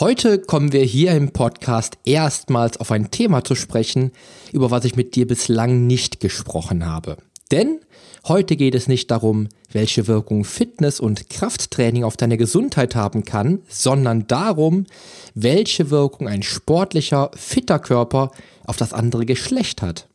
Heute kommen wir hier im Podcast erstmals auf ein Thema zu sprechen, über was ich mit dir bislang nicht gesprochen habe. Denn heute geht es nicht darum, welche Wirkung Fitness und Krafttraining auf deine Gesundheit haben kann, sondern darum, welche Wirkung ein sportlicher, fitter Körper auf das andere Geschlecht hat.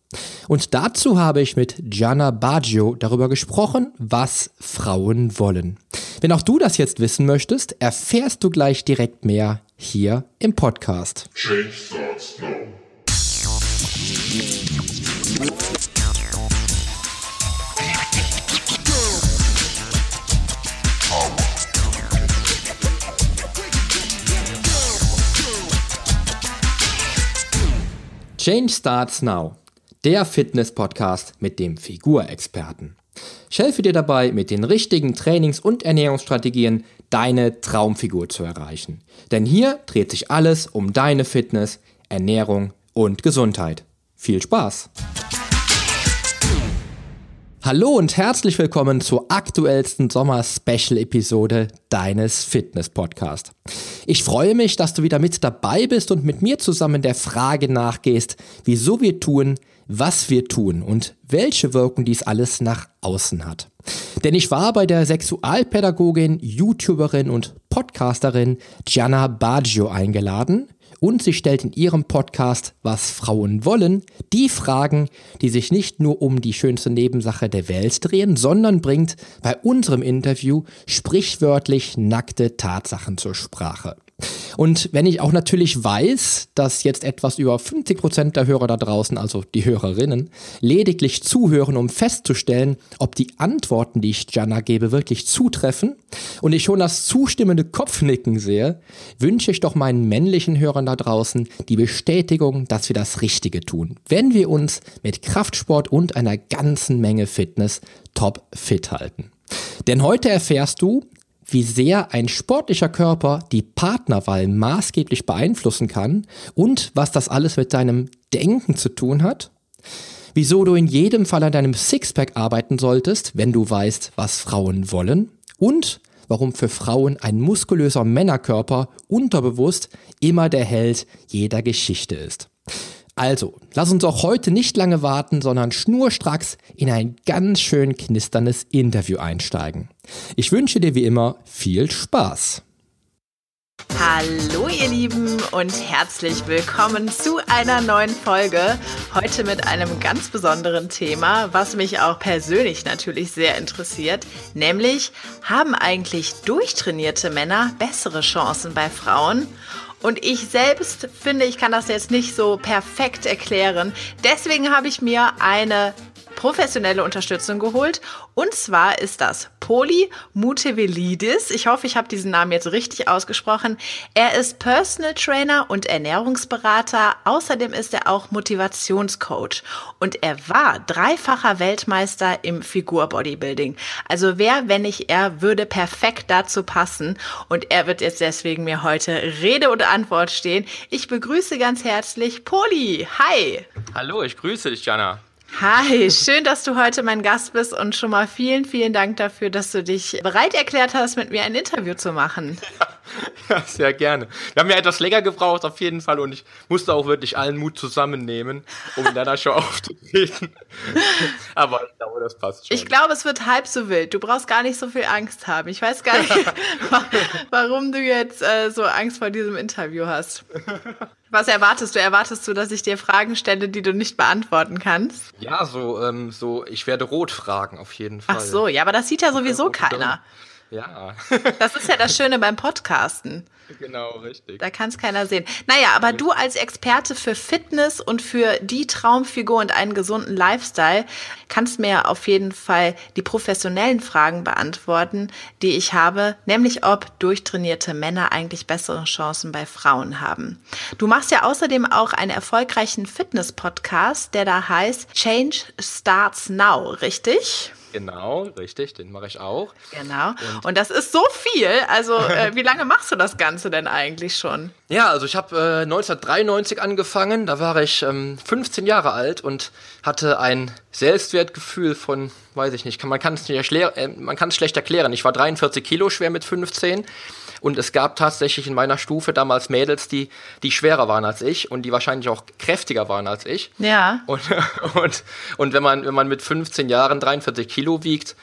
Und dazu habe ich mit Gianna Baggio darüber gesprochen, was Frauen wollen. Wenn auch du das jetzt wissen möchtest, erfährst du gleich direkt mehr hier im Podcast. Change starts now. Change Starts Now der Fitness-Podcast mit dem Figurexperten. Ich helfe dir dabei, mit den richtigen Trainings- und Ernährungsstrategien deine Traumfigur zu erreichen. Denn hier dreht sich alles um deine Fitness, Ernährung und Gesundheit. Viel Spaß! Hallo und herzlich willkommen zur aktuellsten Sommer-Special-Episode deines Fitness-Podcasts. Ich freue mich, dass du wieder mit dabei bist und mit mir zusammen der Frage nachgehst, wieso wir tun, was wir tun und welche Wirkung dies alles nach außen hat. Denn ich war bei der Sexualpädagogin, YouTuberin und Podcasterin Gianna Baggio eingeladen und sie stellt in ihrem Podcast Was Frauen wollen die Fragen, die sich nicht nur um die schönste Nebensache der Welt drehen, sondern bringt bei unserem Interview sprichwörtlich nackte Tatsachen zur Sprache. Und wenn ich auch natürlich weiß, dass jetzt etwas über 50 Prozent der Hörer da draußen, also die Hörerinnen, lediglich zuhören, um festzustellen, ob die Antworten, die ich Jana gebe, wirklich zutreffen, und ich schon das zustimmende Kopfnicken sehe, wünsche ich doch meinen männlichen Hörern da draußen die Bestätigung, dass wir das Richtige tun, wenn wir uns mit Kraftsport und einer ganzen Menge Fitness top fit halten. Denn heute erfährst du, wie sehr ein sportlicher Körper die Partnerwahl maßgeblich beeinflussen kann und was das alles mit deinem Denken zu tun hat, wieso du in jedem Fall an deinem Sixpack arbeiten solltest, wenn du weißt, was Frauen wollen und warum für Frauen ein muskulöser Männerkörper unterbewusst immer der Held jeder Geschichte ist. Also, lass uns auch heute nicht lange warten, sondern schnurstracks in ein ganz schön knisterndes Interview einsteigen. Ich wünsche dir wie immer viel Spaß. Hallo ihr Lieben und herzlich willkommen zu einer neuen Folge. Heute mit einem ganz besonderen Thema, was mich auch persönlich natürlich sehr interessiert, nämlich haben eigentlich durchtrainierte Männer bessere Chancen bei Frauen? Und ich selbst finde, ich kann das jetzt nicht so perfekt erklären. Deswegen habe ich mir eine professionelle Unterstützung geholt. Und zwar ist das Poli Mutevelidis. Ich hoffe, ich habe diesen Namen jetzt richtig ausgesprochen. Er ist Personal Trainer und Ernährungsberater. Außerdem ist er auch Motivationscoach. Und er war dreifacher Weltmeister im Figur-Bodybuilding. Also wer, wenn nicht er, würde perfekt dazu passen. Und er wird jetzt deswegen mir heute Rede und Antwort stehen. Ich begrüße ganz herzlich Poli. Hi. Hallo, ich grüße dich, Jana. Hi, schön, dass du heute mein Gast bist und schon mal vielen, vielen Dank dafür, dass du dich bereit erklärt hast, mit mir ein Interview zu machen. Ja, ja, sehr gerne. Wir haben ja etwas länger gebraucht, auf jeden Fall, und ich musste auch wirklich allen Mut zusammennehmen, um in deiner Show aufzutreten. Aber ich glaube, das passt schon. Ich glaube, es wird halb so wild. Du brauchst gar nicht so viel Angst haben. Ich weiß gar nicht, warum du jetzt äh, so Angst vor diesem Interview hast. Was erwartest du? Erwartest du, dass ich dir Fragen stelle, die du nicht beantworten kannst? Ja, so, ähm, so, ich werde rot fragen, auf jeden Fall. Ach so, ja, aber das sieht ja sowieso keiner. Ja. das ist ja das Schöne beim Podcasten. Genau, richtig. Da kann es keiner sehen. Naja, aber du als Experte für Fitness und für die Traumfigur und einen gesunden Lifestyle kannst mir auf jeden Fall die professionellen Fragen beantworten, die ich habe, nämlich ob durchtrainierte Männer eigentlich bessere Chancen bei Frauen haben. Du machst ja außerdem auch einen erfolgreichen Fitness-Podcast, der da heißt Change Starts Now, richtig? Genau, richtig, den mache ich auch. Genau. Und, und, das ist so viel. Also, äh, wie lange machst du das Ganze denn eigentlich schon? Ja, also ich habe äh, 1993 angefangen. Da war ich ähm, 15 Jahre alt und hatte ein Selbstwertgefühl von, weiß ich nicht, kann, man kann es äh, schlecht erklären. Ich war 43 Kilo schwer mit 15 Und es gab tatsächlich in meiner Stufe damals Mädels, die, die schwerer waren als ich und die wahrscheinlich auch kräftiger waren als ich. Ja. Und, und, und wenn man, wenn man mit 15 Jahren 43 Kilo wiegt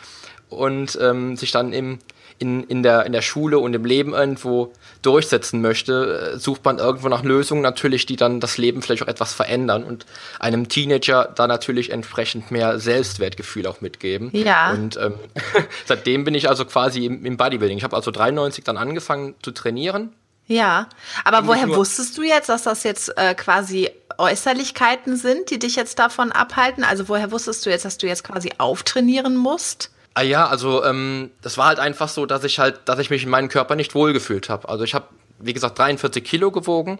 und ähm, sich dann im, in, in, der, in der Schule und im Leben irgendwo durchsetzen möchte, äh, sucht man irgendwo nach Lösungen natürlich, die dann das Leben vielleicht auch etwas verändern und einem Teenager da natürlich entsprechend mehr Selbstwertgefühl auch mitgeben. Ja. Und ähm, seitdem bin ich also quasi im, im Bodybuilding. Ich habe also 93 dann angefangen zu trainieren. Ja, aber woher wusstest du jetzt, dass das jetzt äh, quasi Äußerlichkeiten sind, die dich jetzt davon abhalten? Also woher wusstest du jetzt, dass du jetzt quasi auftrainieren musst? Ah ja, also ähm, das war halt einfach so, dass ich halt, dass ich mich in meinem Körper nicht wohlgefühlt habe. Also ich habe, wie gesagt, 43 Kilo gewogen.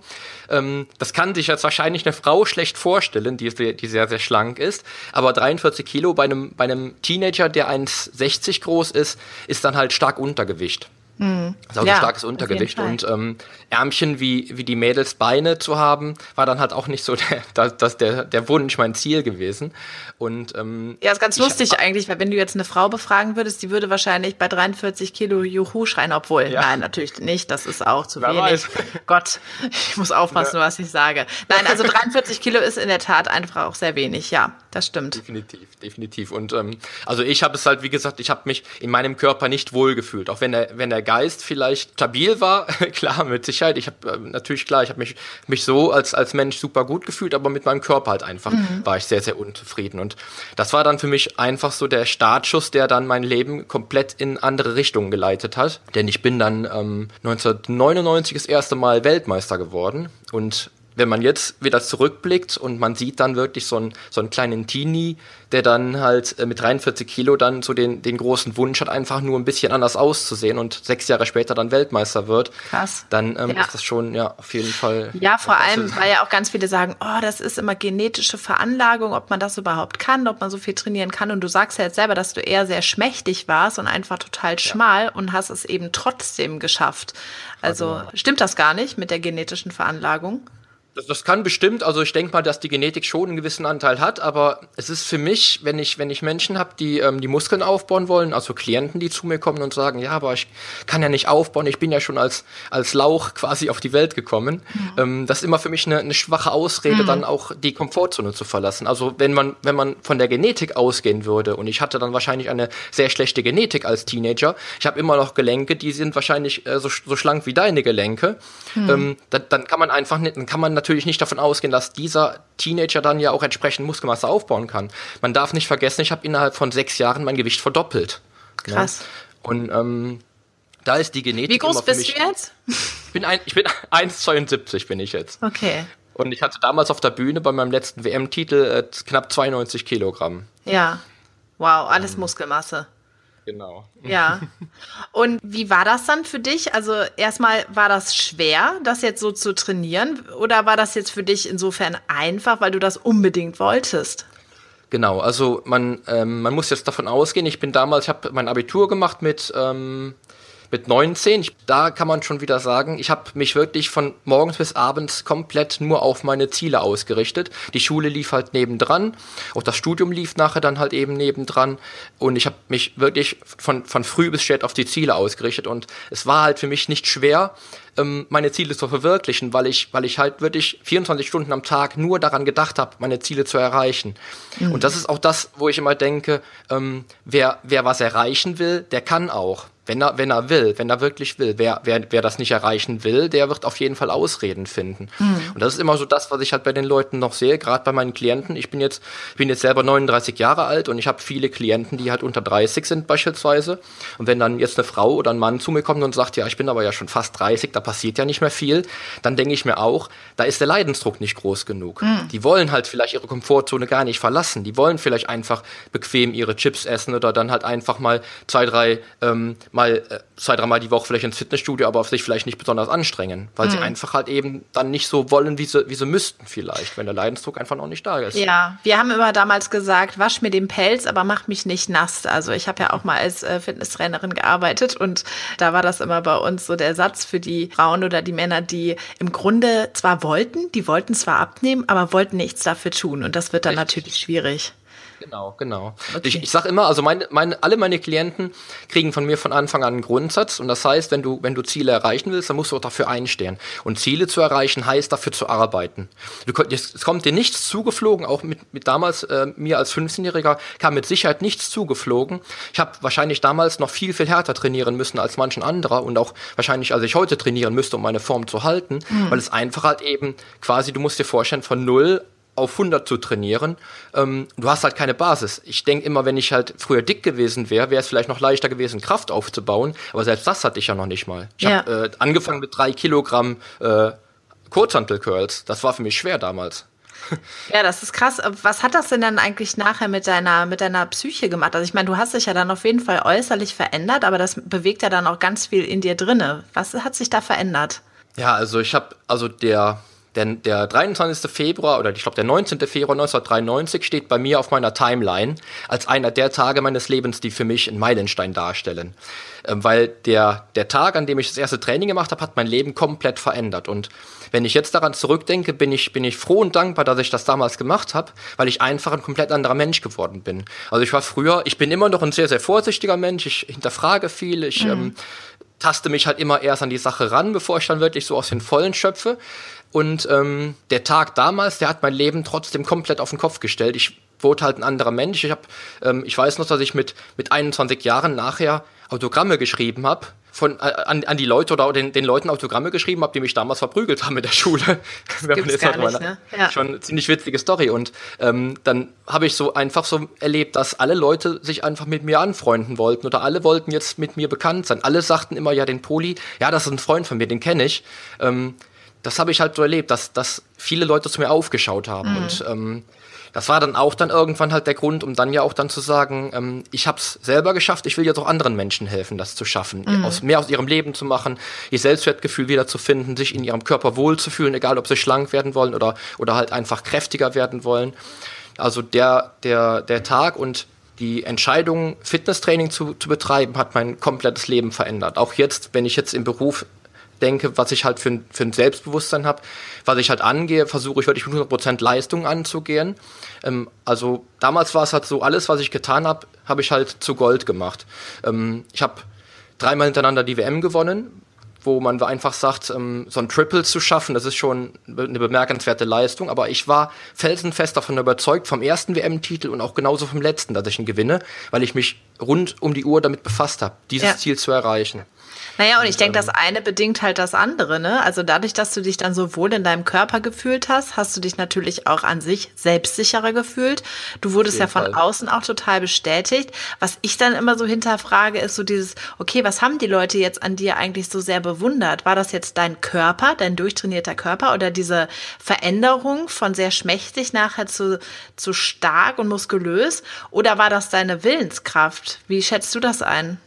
Ähm, das kann sich jetzt wahrscheinlich eine Frau schlecht vorstellen, die, sehr- die sehr, sehr schlank ist. Aber 43 Kilo bei einem, bei einem Teenager, der 1,60 groß ist, ist dann halt stark Untergewicht. Das ist also Ja, starkes Untergewicht. Und ähm, Ärmchen wie, wie die Mädels Beine zu haben, war dann halt auch nicht so der, das, das der, der Wunsch, mein Ziel gewesen. Und ähm, Ja, ist ganz lustig eigentlich, weil wenn du jetzt eine Frau befragen würdest, die würde wahrscheinlich bei 43 Kilo Juhu schreien, obwohl, Ja. nein, natürlich nicht, das ist auch zu Wer wenig. weiß. Gott, ich muss aufpassen, was ich sage. Nein, also 43 Kilo ist in der Tat einfach auch sehr wenig, ja, das stimmt. Definitiv, definitiv. Und ähm, also ich habe es halt, wie gesagt, ich habe mich in meinem Körper nicht wohlgefühlt. Auch wenn der, wenn der Geist vielleicht stabil war, klar, mit Sicherheit. Ich habe ähm, natürlich klar, ich habe mich, mich so als, als Mensch super gut gefühlt, aber mit meinem Körper halt einfach war ich sehr, sehr unzufrieden. Und das war dann für mich einfach so der Startschuss, der dann mein Leben komplett in andere Richtungen geleitet hat. Denn ich bin dann ähm, 1999 das erste Mal Weltmeister geworden und wenn man jetzt wieder zurückblickt und man sieht dann wirklich so einen, so einen kleinen Teenie, der dann halt äh, mit 43 Kilo dann so den, den großen Wunsch hat, einfach nur ein bisschen anders auszusehen und sechs Jahre später dann Weltmeister wird, Krass. dann ähm, Ja. ist das schon ja auf jeden Fall. Ja, vor allem, weil ja auch ganz viele sagen, oh, das ist immer genetische Veranlagung, ob man das überhaupt kann, ob man so viel trainieren kann. Und du sagst ja jetzt selber, dass du eher sehr schmächtig warst und einfach total schmal und hast es eben trotzdem geschafft. Also stimmt das gar nicht mit der genetischen Veranlagung? Das, das kann bestimmt, also ich denke mal, dass die Genetik schon einen gewissen Anteil hat, aber es ist für mich, wenn ich, wenn ich Menschen habe, die ähm, die Muskeln aufbauen wollen, also Klienten, die zu mir kommen und sagen, ja, aber ich kann ja nicht aufbauen, ich bin ja schon als, als Lauch quasi auf die Welt gekommen, ähm, das ist immer für mich eine, eine schwache Ausrede, dann auch die Komfortzone zu verlassen. Also wenn man, wenn man von der Genetik ausgehen würde, und ich hatte dann wahrscheinlich eine sehr schlechte Genetik als Teenager, ich habe immer noch Gelenke, die sind wahrscheinlich äh, so, so schlank wie deine Gelenke, ähm, dann, dann kann man einfach nicht, dann kann man natürlich nicht davon ausgehen, dass dieser Teenager dann ja auch entsprechend Muskelmasse aufbauen kann. Man darf nicht vergessen, ich habe innerhalb von sechs Jahren mein Gewicht verdoppelt. ne? Krass. Und ähm, da ist die Genetik Wie groß bist mich. du jetzt? Ich bin, ein, ich bin 1,72 bin ich jetzt. Okay. Und ich hatte damals auf der Bühne bei meinem letzten WM-Titel äh, knapp 92 Kilogramm. Ja. Wow, alles Muskelmasse. Genau. Ja. Und wie war das dann für dich? Also erstmal war das schwer, das jetzt so zu trainieren? Oder war das jetzt für dich insofern einfach, weil du das unbedingt wolltest? Genau, also man, ähm, man muss jetzt davon ausgehen, ich bin damals, ich habe mein Abitur gemacht mit, ähm, mit 19. Ich, da kann man schon wieder sagen, ich habe mich wirklich von morgens bis abends komplett nur auf meine Ziele ausgerichtet. Die Schule lief halt nebendran, auch das Studium lief nachher dann halt eben nebendran und ich habe mich wirklich von, von früh bis spät auf die Ziele ausgerichtet und es war halt für mich nicht schwer, ähm, meine Ziele zu verwirklichen, weil ich, weil ich halt wirklich 24 Stunden am Tag nur daran gedacht habe, meine Ziele zu erreichen. Und das ist auch das, wo ich immer denke, ähm, wer, wer was erreichen will, der kann auch. Wenn er, wenn er will, wenn er wirklich will. Wer, wer, wer das nicht erreichen will, der wird auf jeden Fall Ausreden finden. Und das ist immer so das, was ich halt bei den Leuten noch sehe, gerade bei meinen Klienten. Ich bin jetzt, bin jetzt selber 39 Jahre alt und ich habe viele Klienten, die halt unter 30 sind beispielsweise. Und wenn dann jetzt eine Frau oder ein Mann zu mir kommt und sagt, ja, ich bin aber ja schon fast 30, da passiert ja nicht mehr viel, dann denke ich mir auch, da ist der Leidensdruck nicht groß genug. Die wollen halt vielleicht ihre Komfortzone gar nicht verlassen. Die wollen vielleicht einfach bequem ihre Chips essen oder dann halt einfach mal zwei, drei, ähm, mal äh, zwei, dreimal die Woche vielleicht ins Fitnessstudio, aber auf sich vielleicht nicht besonders anstrengen, weil sie einfach halt eben dann nicht so wollen, wie sie, wie sie müssten vielleicht, wenn der Leidensdruck einfach noch nicht da ist. Ja, wir haben immer damals gesagt, wasch mir den Pelz, aber mach mich nicht nass. Also ich habe ja auch mal als äh, Fitnesstrainerin gearbeitet und da war das immer bei uns so der Satz für die Frauen oder die Männer, die im Grunde zwar wollten, die wollten zwar abnehmen, aber wollten nichts dafür tun und das wird dann natürlich schwierig. Genau, genau. Okay. Ich, ich sage immer, also meine, meine, alle meine Klienten kriegen von mir von Anfang an einen Grundsatz und das heißt, wenn du, wenn du Ziele erreichen willst, dann musst du auch dafür einstehen. Und Ziele zu erreichen heißt dafür zu arbeiten. Du, es kommt dir nichts zugeflogen, auch mit, mit damals äh, mir als 15-Jähriger kam mit Sicherheit nichts zugeflogen. Ich habe wahrscheinlich damals noch viel, viel härter trainieren müssen als manchen anderer und auch wahrscheinlich, als ich heute trainieren müsste, um meine Form zu halten, mhm. weil es einfach halt eben quasi, du musst dir vorstellen, von null auf 100 zu trainieren. Ähm, du hast halt keine Basis. Ich denke immer, wenn ich halt früher dick gewesen wäre, wäre es vielleicht noch leichter gewesen, Kraft aufzubauen. Aber selbst das hatte ich ja noch nicht mal. Ich ja. habe äh, angefangen mit drei Kilogramm äh, Kurzhantel-Curls. Das war für mich schwer damals. Ja, das ist krass. Was hat das denn dann eigentlich nachher mit deiner, mit deiner Psyche gemacht? Also ich meine, du hast dich ja dann auf jeden Fall äußerlich verändert, aber das bewegt ja dann auch ganz viel in dir drinne. Was hat sich da verändert? Ja, also ich habe, also der, der, der 23. Februar oder ich glaube der 19. Februar 1993 steht bei mir auf meiner Timeline als einer der Tage meines Lebens, die für mich einen Meilenstein darstellen. Ähm, weil der, der Tag, an dem ich das erste Training gemacht habe, hat mein Leben komplett verändert. Und wenn ich jetzt daran zurückdenke, bin ich, bin ich froh und dankbar, dass ich das damals gemacht habe, weil ich einfach ein komplett anderer Mensch geworden bin. Also ich war früher, ich bin immer noch ein sehr, sehr vorsichtiger Mensch, ich hinterfrage viel, ich mhm. ähm, taste mich halt immer erst an die Sache ran, bevor ich dann wirklich so aus den Vollen schöpfe. Und ähm, der Tag damals, der hat mein Leben trotzdem komplett auf den Kopf gestellt. Ich wurde halt ein anderer Mensch. Ich, hab, ähm, ich weiß noch, dass ich mit, mit 21 Jahren nachher Autogramme geschrieben habe von äh, an, an die Leute oder den, den Leuten Autogramme geschrieben habe, die mich damals verprügelt haben in der Schule. Das gibt's gar nicht, ne? ja. Schon eine ziemlich witzige Story. Und ähm, dann habe ich so einfach so erlebt, dass alle Leute sich einfach mit mir anfreunden wollten oder alle wollten jetzt mit mir bekannt sein. Alle sagten immer, ja, den Poli, ja, das ist ein Freund von mir, den kenne ich. Ähm, das habe ich halt so erlebt, dass, dass viele Leute zu mir aufgeschaut haben. Mhm. Und ähm, das war dann auch dann irgendwann halt der Grund, um dann ja auch dann zu sagen, ähm, ich habe es selber geschafft, ich will jetzt auch anderen Menschen helfen, das zu schaffen, mhm. aus, mehr aus ihrem Leben zu machen, ihr Selbstwertgefühl wieder zu finden, sich in ihrem Körper wohlzufühlen, egal ob sie schlank werden wollen oder, oder halt einfach kräftiger werden wollen. Also der, der, der Tag und die Entscheidung, Fitnesstraining zu, zu betreiben, hat mein komplettes Leben verändert. Auch jetzt, wenn ich jetzt im Beruf denke, was ich halt für ein, für ein Selbstbewusstsein habe, was ich halt angehe, versuche ich wirklich mit 100% Leistung anzugehen. Ähm, also damals war es halt so, alles, was ich getan habe, habe ich halt zu Gold gemacht. Ähm, ich habe dreimal hintereinander die WM gewonnen, wo man einfach sagt, ähm, so ein Triple zu schaffen, das ist schon eine bemerkenswerte Leistung. Aber ich war felsenfest davon überzeugt, vom ersten WM-Titel und auch genauso vom letzten, dass ich ihn gewinne, weil ich mich rund um die Uhr damit befasst habe, dieses ja. Ziel zu erreichen. Naja, und ich denke, das eine bedingt halt das andere, ne? Also dadurch, dass du dich dann so wohl in deinem Körper gefühlt hast, hast du dich natürlich auch an sich selbstsicherer gefühlt. Du wurdest ja von Fall. außen auch total bestätigt. Was ich dann immer so hinterfrage, ist so dieses, okay, was haben die Leute jetzt an dir eigentlich so sehr bewundert? War das jetzt dein Körper, dein durchtrainierter Körper oder diese Veränderung von sehr schmächtig nachher zu, zu stark und muskulös? Oder war das deine Willenskraft? Wie schätzt du das ein?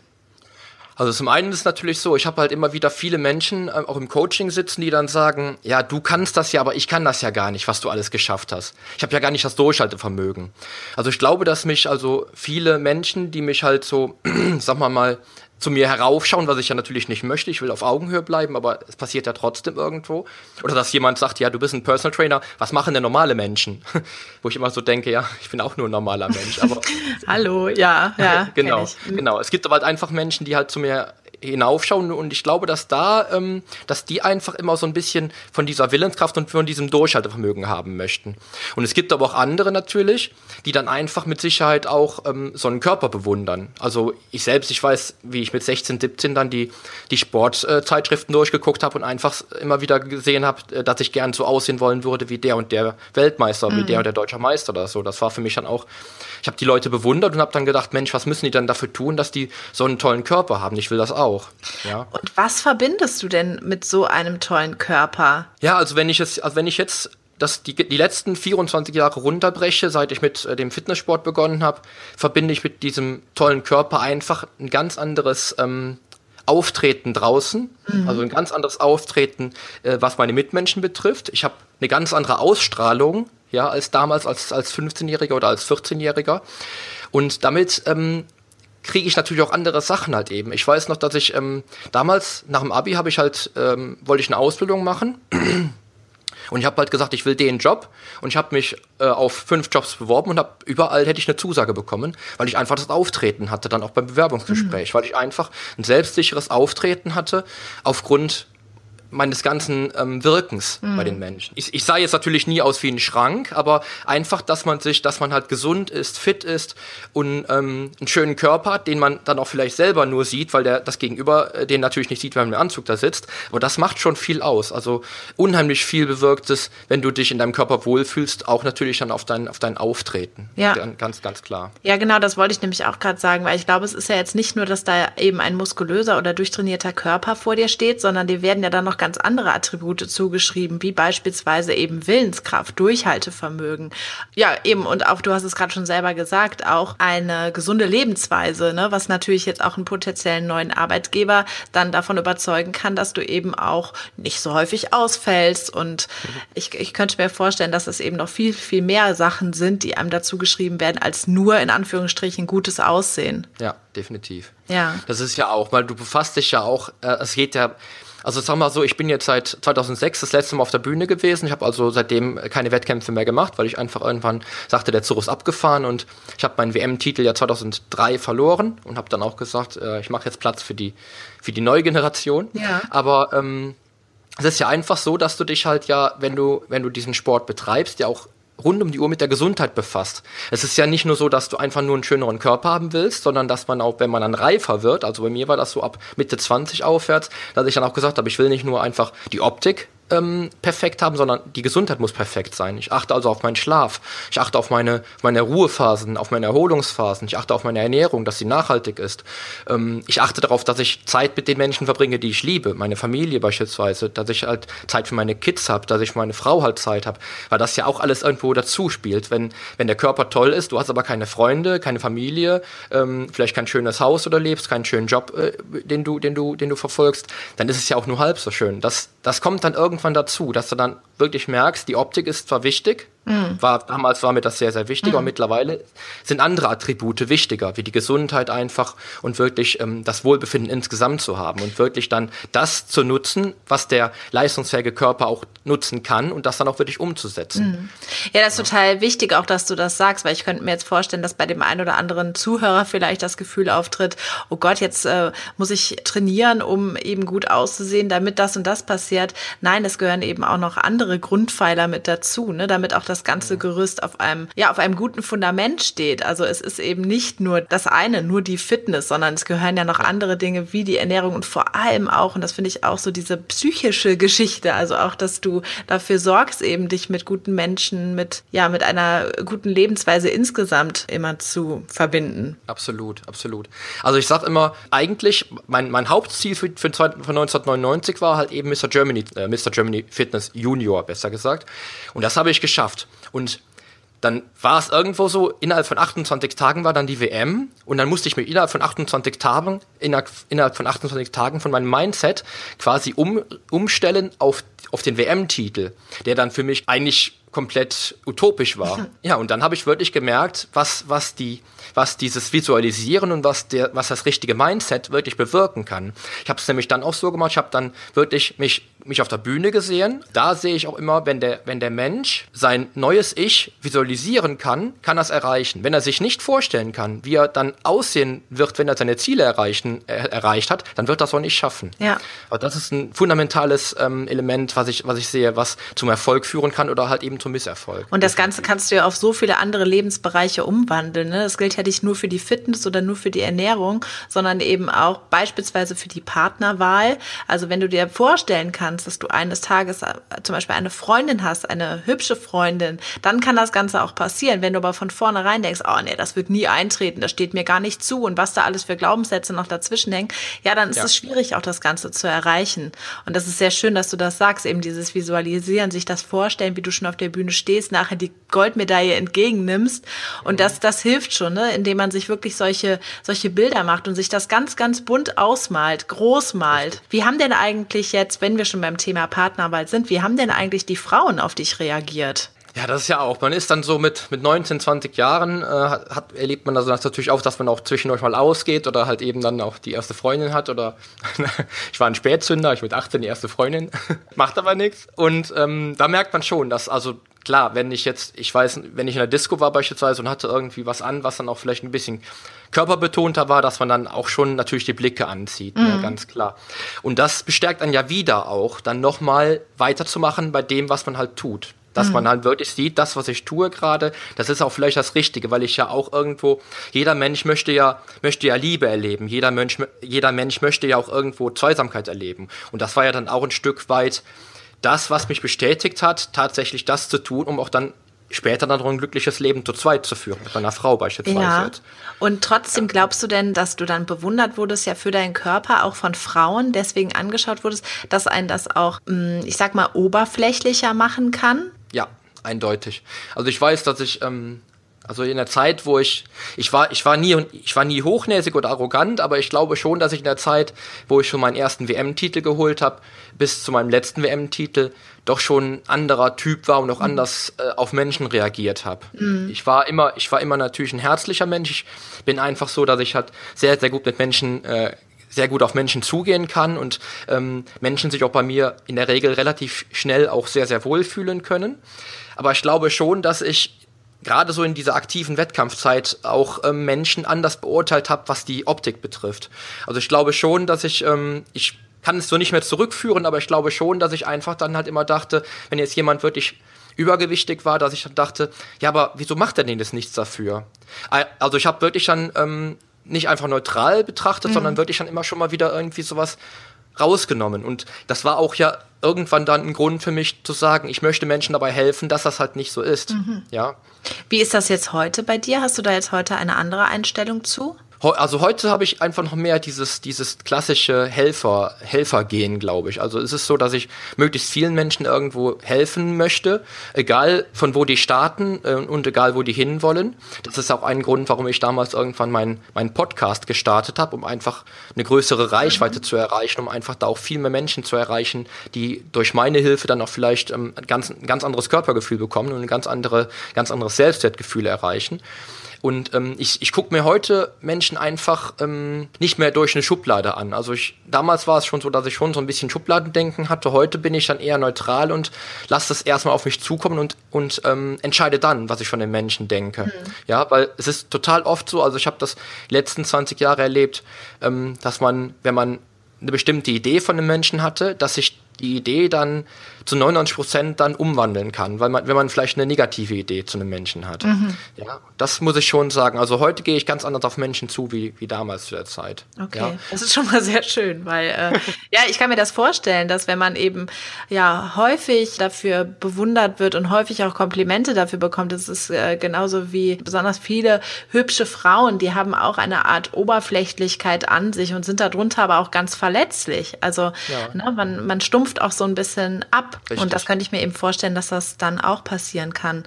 Also zum einen ist natürlich so, ich habe halt immer wieder viele Menschen äh, auch im Coaching sitzen, die dann sagen, ja, du kannst das ja, aber ich kann das ja gar nicht, was du alles geschafft hast. Ich habe ja gar nicht das Durchhaltevermögen. Also ich glaube, dass mich also viele Menschen, die mich halt so, sag mal mal, zu mir heraufschauen, was ich ja natürlich nicht möchte. Ich will auf Augenhöhe bleiben, aber es passiert ja trotzdem irgendwo. Oder dass jemand sagt, ja, du bist ein Personal Trainer, was machen denn normale Menschen? Wo ich immer so denke, ja, ich bin auch nur ein normaler Mensch. Aber Hallo, ja, ja. genau, mhm. genau. Es gibt aber halt einfach Menschen, die halt zu mir hinaufschauen und ich glaube, dass da, ähm, dass die einfach immer so ein bisschen von dieser Willenskraft und von diesem Durchhaltevermögen haben möchten. Und es gibt aber auch andere natürlich, die dann einfach mit Sicherheit auch ähm, so einen Körper bewundern. Also ich selbst, ich weiß, wie ich mit 16, 17 dann die, die Sportzeitschriften durchgeguckt habe und einfach immer wieder gesehen habe, äh, dass ich gern so aussehen wollen würde wie der und der Weltmeister, mhm. wie der und der deutsche Meister oder so. Das war für mich dann auch, ich habe die Leute bewundert und habe dann gedacht, Mensch, was müssen die dann dafür tun, dass die so einen tollen Körper haben? Ich will das auch. Ja. Und was verbindest du denn mit so einem tollen Körper? Ja, also wenn ich es, also wenn ich jetzt das, die, die letzten 24 Jahre runterbreche, seit ich mit äh, dem Fitnesssport begonnen habe, verbinde ich mit diesem tollen Körper einfach ein ganz anderes ähm, Auftreten draußen, mhm. also ein ganz anderes Auftreten, äh, was meine Mitmenschen betrifft. Ich habe eine ganz andere Ausstrahlung, ja, als damals als, als 15-Jähriger oder als 14-Jähriger. Und damit ähm, kriege ich natürlich auch andere Sachen halt eben. Ich weiß noch, dass ich ähm, damals nach dem Abi habe ich halt ähm, wollte ich eine Ausbildung machen. Und ich habe halt gesagt, ich will den Job und ich habe mich äh, auf fünf Jobs beworben und habe überall hätte ich eine Zusage bekommen, weil ich einfach das Auftreten hatte, dann auch beim Bewerbungsgespräch, mhm. weil ich einfach ein selbstsicheres Auftreten hatte aufgrund meines ganzen ähm, Wirkens mhm. bei den Menschen. Ich, ich sah jetzt natürlich nie aus wie ein Schrank, aber einfach, dass man sich, dass man halt gesund ist, fit ist und ähm, einen schönen Körper hat, den man dann auch vielleicht selber nur sieht, weil der das Gegenüber äh, den natürlich nicht sieht, wenn man im Anzug da sitzt. Aber das macht schon viel aus. Also unheimlich viel bewirkt es, wenn du dich in deinem Körper wohlfühlst, auch natürlich dann auf dein, auf dein Auftreten. Ja. Ganz, ganz klar. Ja, genau, das wollte ich nämlich auch gerade sagen, weil ich glaube, es ist ja jetzt nicht nur, dass da eben ein muskulöser oder durchtrainierter Körper vor dir steht, sondern dir werden ja dann noch ganz andere Attribute zugeschrieben, wie beispielsweise eben Willenskraft, Durchhaltevermögen. Ja, eben, und auch, du hast es gerade schon selber gesagt, auch eine gesunde Lebensweise, ne, was natürlich jetzt auch einen potenziellen neuen Arbeitgeber dann davon überzeugen kann, dass du eben auch nicht so häufig ausfällst. Und ich, ich könnte mir vorstellen, dass es eben noch viel, viel mehr Sachen sind, die einem dazu geschrieben werden, als nur in Anführungsstrichen gutes Aussehen. Ja, definitiv. Ja. Das ist ja auch, weil du befasst dich ja auch, äh, es geht ja also sag mal so, ich bin jetzt seit 2006 das letzte Mal auf der Bühne gewesen. Ich habe also seitdem keine Wettkämpfe mehr gemacht, weil ich einfach irgendwann sagte, der Zug ist abgefahren und ich habe meinen WM-Titel ja 2003 verloren und habe dann auch gesagt, äh, ich mache jetzt Platz für die, für die neue Generation. Ja. Aber ähm, es ist ja einfach so, dass du dich halt ja, wenn du, wenn du diesen Sport betreibst, ja auch rund um die Uhr mit der Gesundheit befasst. Es ist ja nicht nur so, dass du einfach nur einen schöneren Körper haben willst, sondern dass man auch, wenn man dann reifer wird, also bei mir war das so ab Mitte 20 aufwärts, dass ich dann auch gesagt habe, ich will nicht nur einfach die Optik ähm, perfekt haben, sondern die Gesundheit muss perfekt sein. Ich achte also auf meinen Schlaf, ich achte auf meine, meine Ruhephasen, auf meine Erholungsphasen, ich achte auf meine Ernährung, dass sie nachhaltig ist. Ähm, ich achte darauf, dass ich Zeit mit den Menschen verbringe, die ich liebe, meine Familie beispielsweise, dass ich halt Zeit für meine Kids habe, dass ich für meine Frau halt Zeit habe, weil das ja auch alles irgendwo dazu spielt. Wenn, wenn der Körper toll ist, du hast aber keine Freunde, keine Familie, ähm, vielleicht kein schönes Haus oder lebst, keinen schönen Job, äh, den, du, den, du, den du verfolgst, dann ist es ja auch nur halb so schön. Das, das kommt dann irgendwann irgendwann dazu, dass du dann wirklich merkst, die Optik ist zwar wichtig, Mhm. War, damals war mir das sehr, sehr wichtig, mhm. aber mittlerweile sind andere Attribute wichtiger, wie die Gesundheit einfach und wirklich ähm, das Wohlbefinden insgesamt zu haben und wirklich dann das zu nutzen, was der leistungsfähige Körper auch nutzen kann und das dann auch wirklich umzusetzen. Mhm. Ja, das ist ja. total wichtig auch, dass du das sagst, weil ich könnte mir jetzt vorstellen, dass bei dem einen oder anderen Zuhörer vielleicht das Gefühl auftritt, oh Gott, jetzt äh, muss ich trainieren, um eben gut auszusehen, damit das und das passiert. Nein, es gehören eben auch noch andere Grundpfeiler mit dazu, ne, damit auch das das ganze Gerüst auf einem, ja, auf einem guten Fundament steht. Also es ist eben nicht nur das eine, nur die Fitness, sondern es gehören ja noch andere Dinge wie die Ernährung und vor allem auch, und das finde ich auch so diese psychische Geschichte, also auch, dass du dafür sorgst, eben dich mit guten Menschen, mit, ja, mit einer guten Lebensweise insgesamt immer zu verbinden. Absolut, absolut. Also ich sage immer, eigentlich, mein, mein Hauptziel für, für, für 1999 war halt eben Mr. Germany, äh, Mr. Germany Fitness Junior, besser gesagt. Und das habe ich geschafft. Und dann war es irgendwo so, innerhalb von 28 Tagen war dann die WM und dann musste ich mir innerhalb von 28 Tagen, innerhalb, von 28 Tagen von meinem Mindset quasi um, umstellen auf, auf den WM-Titel, der dann für mich eigentlich komplett utopisch war. Ja, und dann habe ich wirklich gemerkt, was, was die, was dieses Visualisieren und was, der, was das richtige Mindset wirklich bewirken kann. Ich habe es nämlich dann auch so gemacht, ich habe dann wirklich mich, mich auf der Bühne gesehen. Da sehe ich auch immer, wenn der, wenn der Mensch sein neues Ich visualisieren kann, kann er es erreichen. Wenn er sich nicht vorstellen kann, wie er dann aussehen wird, wenn er seine Ziele erreichen, er, erreicht hat, dann wird er es auch nicht schaffen. Ja. Aber das ist ein fundamentales ähm, Element, was ich, was ich sehe, was zum Erfolg führen kann oder halt eben zum Misserfolg. Und das Ganze kannst du ja auf so viele andere Lebensbereiche umwandeln. Ne? Das gilt ja nicht nur für die Fitness oder nur für die Ernährung, sondern eben auch beispielsweise für die Partnerwahl. Also wenn du dir vorstellen kannst, dass du eines Tages äh, zum Beispiel eine Freundin hast, eine hübsche Freundin, dann kann das Ganze auch passieren. Wenn du aber von vornherein denkst, oh nee, das wird nie eintreten, das steht mir gar nicht zu und was da alles für Glaubenssätze noch dazwischen hängen, ja, dann ist ja. es schwierig, auch das Ganze zu erreichen. Und das ist sehr schön, dass du das sagst, eben dieses Visualisieren, sich das vorstellen, wie du schon auf der Bühne stehst, nachher die Goldmedaille entgegennimmst. Und das, das hilft schon, ne? indem man sich wirklich solche, solche Bilder macht und sich das ganz, ganz bunt ausmalt, groß malt. Wie haben denn eigentlich jetzt, wenn wir schon beim Thema Partnerwahl sind, wie haben denn eigentlich die Frauen auf dich reagiert? Ja, das ist ja auch. Man ist dann so mit, mit 19, 20 Jahren, äh, hat, erlebt man das natürlich auch, dass man auch zwischendurch mal ausgeht oder halt eben dann auch die erste Freundin hat oder ich war ein Spätzünder, ich mit 18 die erste Freundin, macht aber nichts. Und ähm, da merkt man schon, dass also klar, wenn ich jetzt, ich weiß, wenn ich in der Disco war beispielsweise und hatte irgendwie was an, was dann auch vielleicht ein bisschen körperbetonter war, dass man dann auch schon natürlich die Blicke anzieht, ne, mhm. ne, ganz klar. Und das bestärkt dann ja wieder auch, dann nochmal weiterzumachen bei dem, was man halt tut. Dass mhm. man halt wirklich sieht, das, was ich tue gerade, das ist auch vielleicht das Richtige, weil ich ja auch irgendwo, jeder Mensch möchte ja, möchte ja Liebe erleben, jeder Mensch, jeder Mensch möchte ja auch irgendwo Zweisamkeit erleben. Und das war ja dann auch ein Stück weit das, was mich bestätigt hat, tatsächlich das zu tun, um auch dann später dann noch ein glückliches Leben zu zweit zu führen, mit meiner Frau beispielsweise. Ja. Und trotzdem glaubst du denn, dass du dann bewundert wurdest ja für deinen Körper, auch von Frauen, deswegen angeschaut wurdest, dass einen das auch, mm, ich sag mal, oberflächlicher machen kann? Ja, eindeutig. Also ich weiß, dass ich ähm, also in der Zeit, wo ich, ich war, ich war nie, ich war nie hochnäsig oder arrogant, aber ich glaube schon, dass ich in der Zeit, wo ich schon meinen ersten WM-Titel geholt habe, bis zu meinem letzten WM-Titel, doch schon ein anderer Typ war und auch mhm. anders äh, auf Menschen reagiert habe. Mhm. Ich war immer, ich war immer natürlich ein herzlicher Mensch. Ich bin einfach so, dass ich halt sehr, sehr gut mit Menschen äh, sehr gut auf Menschen zugehen kann und ähm, Menschen sich auch bei mir in der Regel relativ schnell auch sehr, sehr wohlfühlen können. Aber ich glaube schon, dass ich gerade so in dieser aktiven Wettkampfzeit auch ähm, Menschen anders beurteilt habe, was die Optik betrifft. Also ich glaube schon, dass ich, ähm, ich kann es so nicht mehr zurückführen, aber ich glaube schon, dass ich einfach dann halt immer dachte, wenn jetzt jemand wirklich übergewichtig war, dass ich dann dachte, ja, aber wieso macht er denn das nichts dafür? Also ich habe wirklich dann ähm, nicht einfach neutral betrachtet, mhm. sondern wirklich dann immer schon mal wieder irgendwie sowas rausgenommen. Und das war auch ja irgendwann dann ein Grund für mich zu sagen, ich möchte Menschen dabei helfen, dass das halt nicht so ist. Mhm. Ja. Wie ist das jetzt heute bei dir? Hast du da jetzt heute eine andere Einstellung zu? Also heute habe ich einfach noch mehr dieses, dieses klassische Helfer, Helfergehen, glaube ich. Also es ist so, dass ich möglichst vielen Menschen irgendwo helfen möchte, egal von wo die starten äh, und egal wo die hinwollen. Das ist auch ein Grund, warum ich damals irgendwann meinen mein Podcast gestartet habe, um einfach eine größere Reichweite mhm. zu erreichen, um einfach da auch viel mehr Menschen zu erreichen, die durch meine Hilfe dann auch vielleicht ähm, ganz, ein ganz anderes Körpergefühl bekommen und ein ganz, andere, ganz anderes Selbstwertgefühl erreichen. Und ähm, ich, ich gucke mir heute Menschen einfach ähm, nicht mehr durch eine Schublade an. Also ich, damals war es schon so, dass ich schon so ein bisschen Schubladendenken hatte. Heute bin ich dann eher neutral und lasse das erstmal auf mich zukommen und, und ähm, entscheide dann, was ich von den Menschen denke. Mhm. Ja, weil es ist total oft so, also ich habe das letzten 20 Jahre erlebt, ähm, dass man, wenn man eine bestimmte Idee von einem Menschen hatte, dass sich die Idee dann zu 99 Prozent dann umwandeln kann, weil man, wenn man vielleicht eine negative Idee zu einem Menschen hat. Mhm. Ja, das muss ich schon sagen. Also heute gehe ich ganz anders auf Menschen zu wie, wie damals zu der Zeit. Okay, ja. das ist schon mal sehr schön, weil äh, ja, ich kann mir das vorstellen, dass wenn man eben ja häufig dafür bewundert wird und häufig auch Komplimente dafür bekommt, das ist äh, genauso wie besonders viele hübsche Frauen, die haben auch eine Art Oberflächlichkeit an sich und sind darunter aber auch ganz verletzlich. Also ja. ne, man, man stumpft auch so ein bisschen ab Richtig. Und das könnte ich mir eben vorstellen, dass das dann auch passieren kann.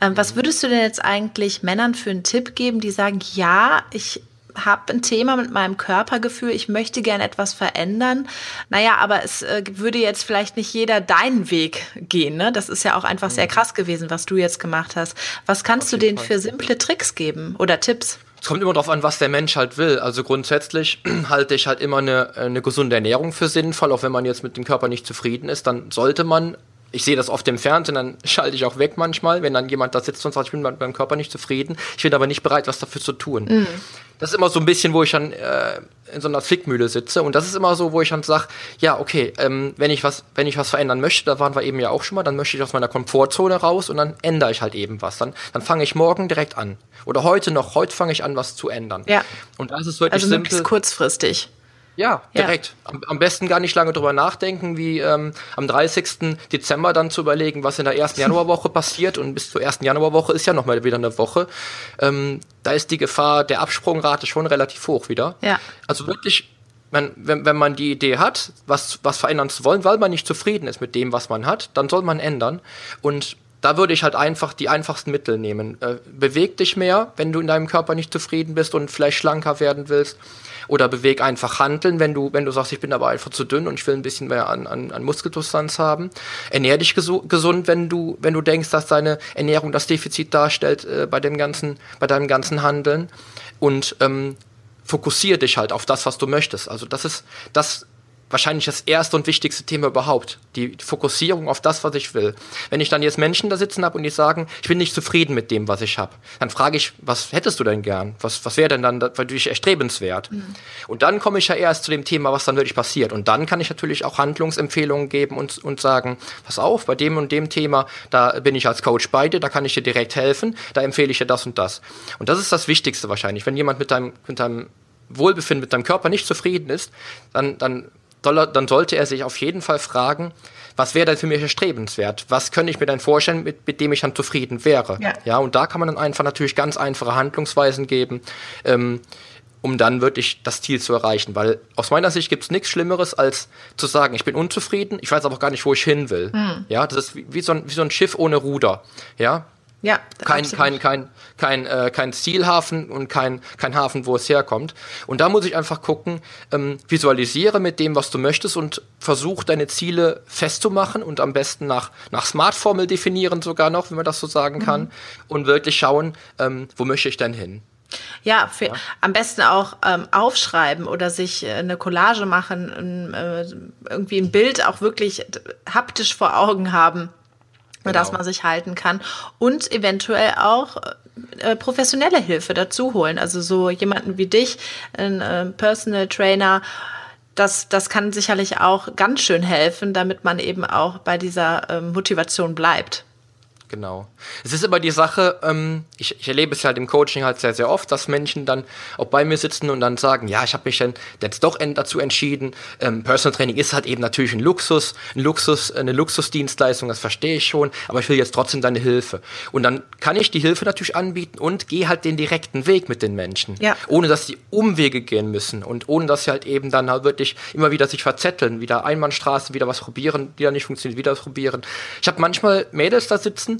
Ähm, was würdest du denn jetzt eigentlich Männern für einen Tipp geben, die sagen, ja, ich habe ein Thema mit meinem Körpergefühl, ich möchte gerne etwas verändern. Naja, aber es äh, würde jetzt vielleicht nicht jeder deinen Weg gehen. Ne? Das ist ja auch einfach sehr mhm. krass gewesen, was du jetzt gemacht hast. Was kannst du denen Fall. für simple Tricks geben oder Tipps? Es kommt immer darauf an, was der Mensch halt will. Also grundsätzlich halte ich halt immer eine, eine gesunde Ernährung für sinnvoll, auch wenn man jetzt mit dem Körper nicht zufrieden ist, dann sollte man ich sehe das oft im Fernsehen, dann schalte ich auch weg manchmal, wenn dann jemand da sitzt und sagt, ich bin mit meinem Körper nicht zufrieden, ich bin aber nicht bereit, was dafür zu tun. Mhm. Das ist immer so ein bisschen, wo ich dann äh, in so einer Flickmühle sitze und das ist immer so, wo ich dann sage, ja, okay, ähm, wenn ich was, wenn ich was verändern möchte, da waren wir eben ja auch schon mal, dann möchte ich aus meiner Komfortzone raus und dann ändere ich halt eben was. Dann, dann fange ich morgen direkt an. Oder heute noch, heute fange ich an, was zu ändern. Ja. Und das ist wirklich also simpel. kurzfristig. Ja, direkt. Ja. Am, am, besten gar nicht lange drüber nachdenken, wie ähm, am 30. Dezember dann zu überlegen, was in der ersten Januarwoche passiert. Und bis zur ersten Januarwoche ist ja nochmal wieder eine Woche. Ähm, da ist die Gefahr der Absprungrate schon relativ hoch wieder. Ja. Also wirklich, man, wenn, wenn man die Idee hat, was, was verändern zu wollen, weil man nicht zufrieden ist mit dem, was man hat, dann soll man ändern. Und da würde ich halt einfach die einfachsten Mittel nehmen. Äh, beweg dich mehr, wenn du in deinem Körper nicht zufrieden bist und vielleicht schlanker werden willst. Oder beweg einfach handeln, wenn du, wenn du sagst, ich bin aber einfach zu dünn und ich will ein bisschen mehr an, an, an Muskeldistanz haben. Ernähr dich gesund, wenn du, wenn du denkst, dass deine Ernährung das Defizit darstellt äh, bei dem ganzen, bei deinem ganzen Handeln. Und ähm, fokussiere dich halt auf das, was du möchtest. Also das ist, das wahrscheinlich das erste und wichtigste Thema überhaupt. Die, Fokussierung auf das, was ich will. Wenn ich dann jetzt Menschen da sitzen habe und die sagen, ich bin nicht zufrieden mit dem, was ich habe, dann frage ich, was hättest du denn gern? Was, was wäre denn dann natürlich erstrebenswert? Mhm. Und dann komme ich ja erst zu dem Thema, was dann wirklich passiert. Und dann kann ich natürlich auch Handlungsempfehlungen geben und, und sagen, pass auf, bei dem und dem Thema, da bin ich als Coach bei dir, da kann ich dir direkt helfen, da empfehle ich dir das und das. Und das ist das Wichtigste wahrscheinlich. Wenn jemand mit deinem, mit deinem Wohlbefinden, mit deinem Körper nicht zufrieden ist, dann, dann dann sollte er sich auf jeden Fall fragen, was wäre denn für mich erstrebenswert? Was könnte ich mir dann vorstellen, mit, mit dem ich dann zufrieden wäre? Ja. ja, und da kann man dann einfach natürlich ganz einfache Handlungsweisen geben, ähm, um dann wirklich das Ziel zu erreichen. Weil aus meiner Sicht gibt es nichts Schlimmeres, als zu sagen, ich bin unzufrieden, ich weiß aber auch gar nicht, wo ich hin will. Mhm. Ja, das ist wie, wie, so ein, wie so ein Schiff ohne Ruder. Ja, ja, kein, kein, kein, kein, äh, kein Zielhafen und kein, kein Hafen, wo es herkommt. Und da muss ich einfach gucken, ähm, visualisiere mit dem, was du möchtest und versuch deine Ziele festzumachen und am besten nach, nach Smart-Formel definieren sogar noch, wenn man das so sagen mhm. kann. Und wirklich schauen, ähm, wo möchte ich denn hin? Ja, für, ja, am besten auch ähm, aufschreiben oder sich äh, eine Collage machen, äh, irgendwie ein Bild auch wirklich haptisch vor Augen haben Genau. dass man sich halten kann und eventuell auch äh, professionelle Hilfe dazu holen. Also so jemanden wie dich, ein äh, Personal Trainer, das, das kann sicherlich auch ganz schön helfen, damit man eben auch bei dieser äh, Motivation bleibt. Genau. Es ist immer die Sache, ähm, ich, ich erlebe es halt im Coaching halt sehr, sehr oft, dass Menschen dann auch bei mir sitzen und dann sagen, ja, ich habe mich dann jetzt doch dazu entschieden. Ähm, Personal Training ist halt eben natürlich ein Luxus, ein Luxus, eine Luxusdienstleistung, das verstehe ich schon, aber ich will jetzt trotzdem deine Hilfe. Und dann kann ich die Hilfe natürlich anbieten und gehe halt den direkten Weg mit den Menschen, ja. ohne dass sie Umwege gehen müssen und ohne dass sie halt eben dann halt wirklich immer wieder sich verzetteln, wieder Einbahnstraße, wieder was probieren, die dann nicht funktioniert, wieder was probieren. Ich habe manchmal Mädels da sitzen,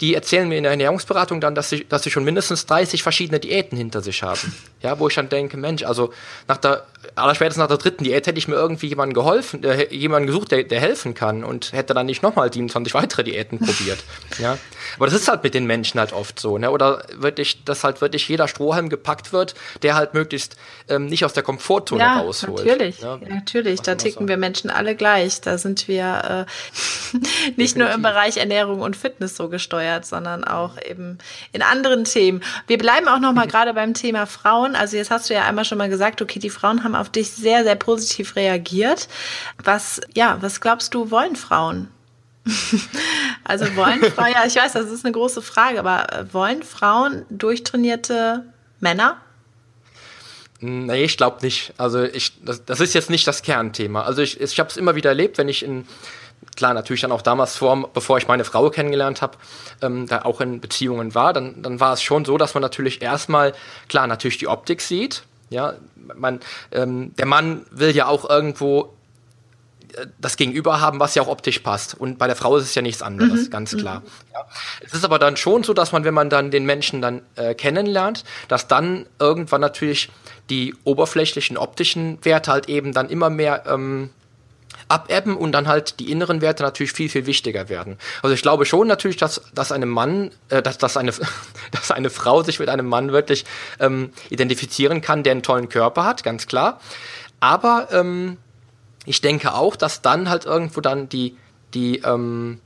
die erzählen mir in der Ernährungsberatung dann, dass sie, dass sie schon mindestens 30 verschiedene Diäten hinter sich haben. Ja, wo ich dann denke, Mensch, also nach der, allerspätestens nach der dritten Diät hätte ich mir irgendwie jemanden geholfen, äh, jemanden gesucht, der, der helfen kann und hätte dann nicht nochmal 27 weitere Diäten probiert. Ja, aber das ist halt mit den Menschen halt oft so, ne? Oder wirklich, dass halt wirklich jeder Strohhalm gepackt wird, der halt möglichst ähm, nicht aus der Komfortzone ja, rausholt. Natürlich, ja, natürlich. Da ticken wir Menschen alle gleich. Da sind wir äh, nicht nur im Bereich Ernährung und Fitness so gesteuert, sondern auch eben in anderen Themen. Wir bleiben auch noch mal mhm. gerade beim Thema Frauen. Also jetzt hast du ja einmal schon mal gesagt, okay, die Frauen haben auf dich sehr, sehr positiv reagiert. Was, ja, was glaubst du, wollen Frauen? also wollen Frauen, ja, ich weiß, das ist eine große Frage, aber äh, wollen Frauen durchtrainierte Männer? Nee, ich glaube nicht. Also ich, das, das, ist jetzt nicht das Kernthema. Also ich, ich habe es immer wieder erlebt, wenn ich in, klar, natürlich dann auch damals vor, bevor ich meine Frau kennengelernt habe, ähm, da auch in Beziehungen war, dann, dann war es schon so, dass man natürlich erstmal, klar, natürlich die Optik sieht. Ja, man, ähm, der Mann will ja auch irgendwo äh, das Gegenüber haben, was ja auch optisch passt. Und bei der Frau ist es ja nichts anderes, mhm. ganz klar. Mhm. Ja. Es ist aber dann schon so, dass man, wenn man dann den Menschen dann äh, kennenlernt, dass dann irgendwann natürlich die oberflächlichen optischen Werte halt eben dann immer mehr ähm, abebben und dann halt die inneren Werte natürlich viel, viel wichtiger werden. Also ich glaube schon natürlich, dass, dass einem Mann, äh, dass, dass, eine, dass eine Frau sich mit einem Mann wirklich ähm, identifizieren kann, der einen tollen Körper hat, ganz klar. Aber ähm, ich denke auch, dass dann halt irgendwo dann die, die, ähm,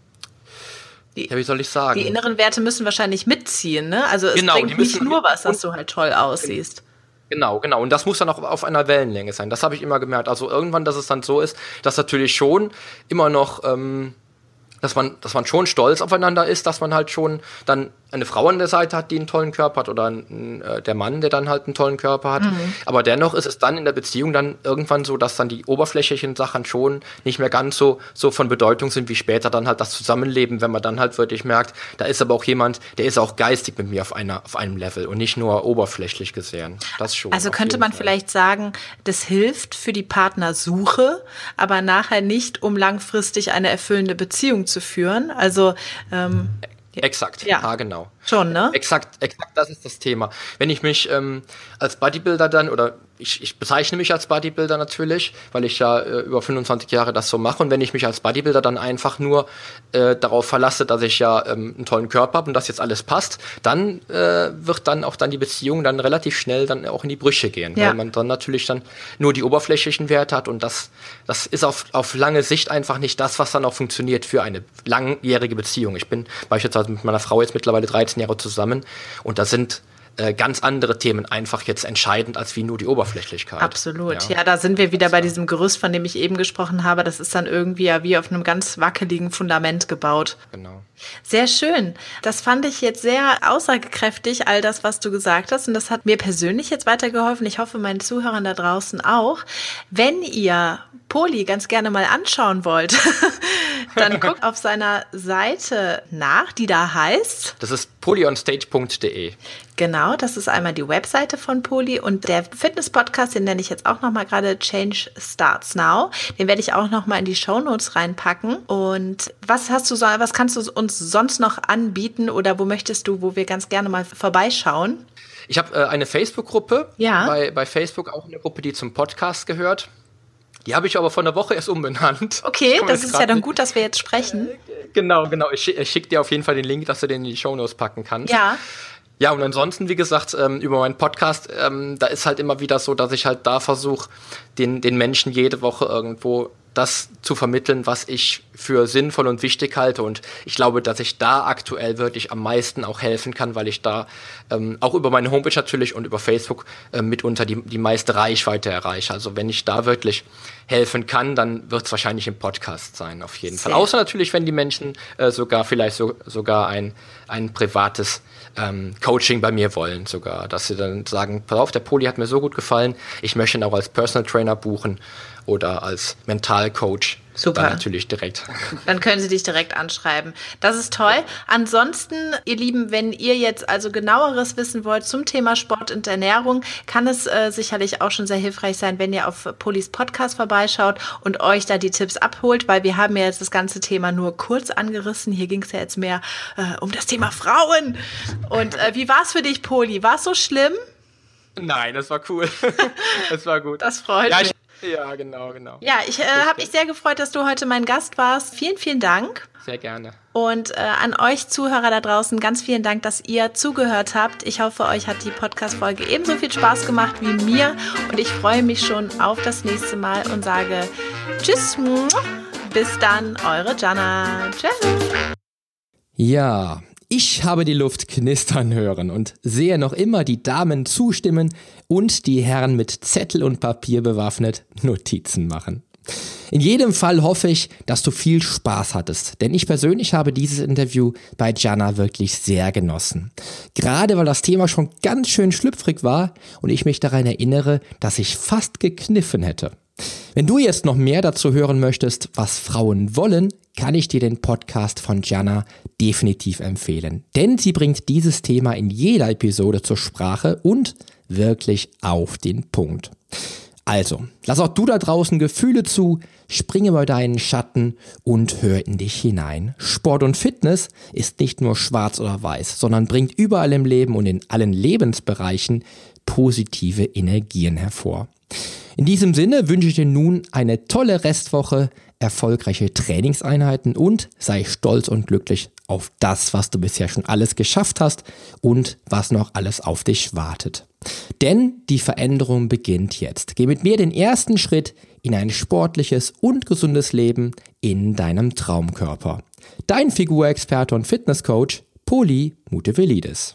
die, ja, wie soll ich sagen? Die inneren Werte müssen wahrscheinlich mitziehen, ne? Also es genau, bringt nicht nur was, dass du halt toll aussiehst. Genau, genau. Und das muss dann auch auf einer Wellenlänge sein. Das habe ich immer gemerkt. Also irgendwann, dass es dann so ist, dass natürlich schon immer noch, ähm, dass man, dass man schon stolz aufeinander ist, dass man halt schon dann eine Frau an der Seite hat, die einen tollen Körper hat oder ein, äh, der Mann, der dann halt einen tollen Körper hat. Mhm. Aber dennoch ist es dann in der Beziehung dann irgendwann so, dass dann die oberflächlichen Sachen schon nicht mehr ganz so, so von Bedeutung sind wie später dann halt das Zusammenleben, wenn man dann halt wirklich merkt, da ist aber auch jemand, der ist auch geistig mit mir auf einer, auf einem Level und nicht nur oberflächlich gesehen. Das schon. Also könnte man Fall. vielleicht sagen, das hilft für die Partnersuche, aber nachher nicht, um langfristig eine erfüllende Beziehung zu führen. Also ähm Exakt, ja, genau. Schon, ne? Exakt, exakt, das ist das Thema. Wenn ich mich ähm, als Bodybuilder dann oder ich, ich, bezeichne mich als Bodybuilder natürlich, weil ich ja äh, über 25 Jahre das so mache. Und wenn ich mich als Bodybuilder dann einfach nur äh, darauf verlasse, dass ich ja ähm, einen tollen Körper habe und das jetzt alles passt, dann äh, wird dann auch dann die Beziehung dann relativ schnell dann auch in die Brüche gehen, ja. weil man dann natürlich dann nur die oberflächlichen Werte hat und das, das ist auf, auf lange Sicht einfach nicht das, was dann auch funktioniert für eine langjährige Beziehung. Ich bin beispielsweise mit meiner Frau jetzt mittlerweile 13 Jahre zusammen und da sind äh, ganz andere Themen einfach jetzt entscheidend als wie nur die Oberflächlichkeit. Absolut. Ja, ja da sind wir wieder bei diesem Gerüst, von dem ich eben gesprochen habe. Das ist dann irgendwie ja wie auf einem ganz wackeligen Fundament gebaut. Genau. Sehr schön. Das fand ich jetzt sehr aussagekräftig, all das, was du gesagt hast. Und das hat mir persönlich jetzt weitergeholfen. Ich hoffe, meinen Zuhörern da draußen auch. Wenn ihr Poli ganz gerne mal anschauen wollt, dann guckt auf seiner Seite nach, die da heißt. Das ist polyonstage.de. Genau, das ist einmal die Webseite von Poli und der Fitness-Podcast, den nenne ich jetzt auch nochmal gerade Change Starts Now. Den werde ich auch nochmal in die Show Notes reinpacken. Und was hast du so, was kannst du uns sonst noch anbieten oder wo möchtest du, wo wir ganz gerne mal vorbeischauen? Ich habe äh, eine Facebook-Gruppe. Ja. Bei, bei Facebook auch eine Gruppe, die zum Podcast gehört. Die habe ich aber vor einer Woche erst umbenannt. Okay, das ist ja dann gut, dass wir jetzt sprechen. Genau, genau. Ich, ich schicke dir auf jeden Fall den Link, dass du den in die Show Notes packen kannst. Ja. Ja, und ansonsten, wie gesagt, ähm, über meinen Podcast, ähm, da ist halt immer wieder so, dass ich halt da versuche, den, den Menschen jede Woche irgendwo das zu vermitteln, was ich für sinnvoll und wichtig halte. Und ich glaube, dass ich da aktuell wirklich am meisten auch helfen kann, weil ich da ähm, auch über meine Homepage natürlich und über Facebook äh, mitunter die, die meiste Reichweite erreiche. Also wenn ich da wirklich helfen kann, dann wird es wahrscheinlich im Podcast sein, auf jeden Sehr. Fall. Außer natürlich, wenn die Menschen äh, sogar vielleicht so, sogar ein, ein privates ähm, Coaching bei mir wollen, sogar, dass sie dann sagen, pass auf, der Poli hat mir so gut gefallen, ich möchte ihn auch als Personal Trainer buchen oder als Mentalcoach. Super. Dann natürlich direkt. Dann können Sie dich direkt anschreiben. Das ist toll. Ansonsten, ihr Lieben, wenn ihr jetzt also genaueres wissen wollt zum Thema Sport und Ernährung, kann es äh, sicherlich auch schon sehr hilfreich sein, wenn ihr auf Polis Podcast vorbeischaut und euch da die Tipps abholt, weil wir haben ja jetzt das ganze Thema nur kurz angerissen. Hier ging es ja jetzt mehr äh, um das Thema Frauen. Und äh, wie war es für dich, Poli? War es so schlimm? Nein, das war cool. das war gut. Das freut ja, mich. Ja, genau, genau. Ja, ich äh, habe mich sehr gefreut, dass du heute mein Gast warst. Vielen, vielen Dank. Sehr gerne. Und äh, an euch Zuhörer da draußen ganz vielen Dank, dass ihr zugehört habt. Ich hoffe, euch hat die Podcast-Folge ebenso viel Spaß gemacht wie mir. Und ich freue mich schon auf das nächste Mal und sage Tschüss. Bis dann, eure Jana. Tschüss. Ja, ich habe die Luft knistern hören und sehe noch immer die Damen zustimmen und die Herren mit Zettel und Papier bewaffnet Notizen machen. In jedem Fall hoffe ich, dass du viel Spaß hattest, denn ich persönlich habe dieses Interview bei Jana wirklich sehr genossen. Gerade weil das Thema schon ganz schön schlüpfrig war und ich mich daran erinnere, dass ich fast gekniffen hätte. Wenn du jetzt noch mehr dazu hören möchtest, was Frauen wollen, kann ich dir den Podcast von Jana definitiv empfehlen. Denn sie bringt dieses Thema in jeder Episode zur Sprache und wirklich auf den Punkt. Also, lass auch du da draußen Gefühle zu, springe bei deinen Schatten und hör in dich hinein. Sport und Fitness ist nicht nur schwarz oder weiß, sondern bringt überall im Leben und in allen Lebensbereichen positive Energien hervor. In diesem Sinne wünsche ich dir nun eine tolle Restwoche, erfolgreiche Trainingseinheiten und sei stolz und glücklich auf das, was du bisher schon alles geschafft hast und was noch alles auf dich wartet. Denn die Veränderung beginnt jetzt. Geh mit mir den ersten Schritt in ein sportliches und gesundes Leben in deinem Traumkörper. Dein Figurexperte und Fitnesscoach Poli Mutevelidis.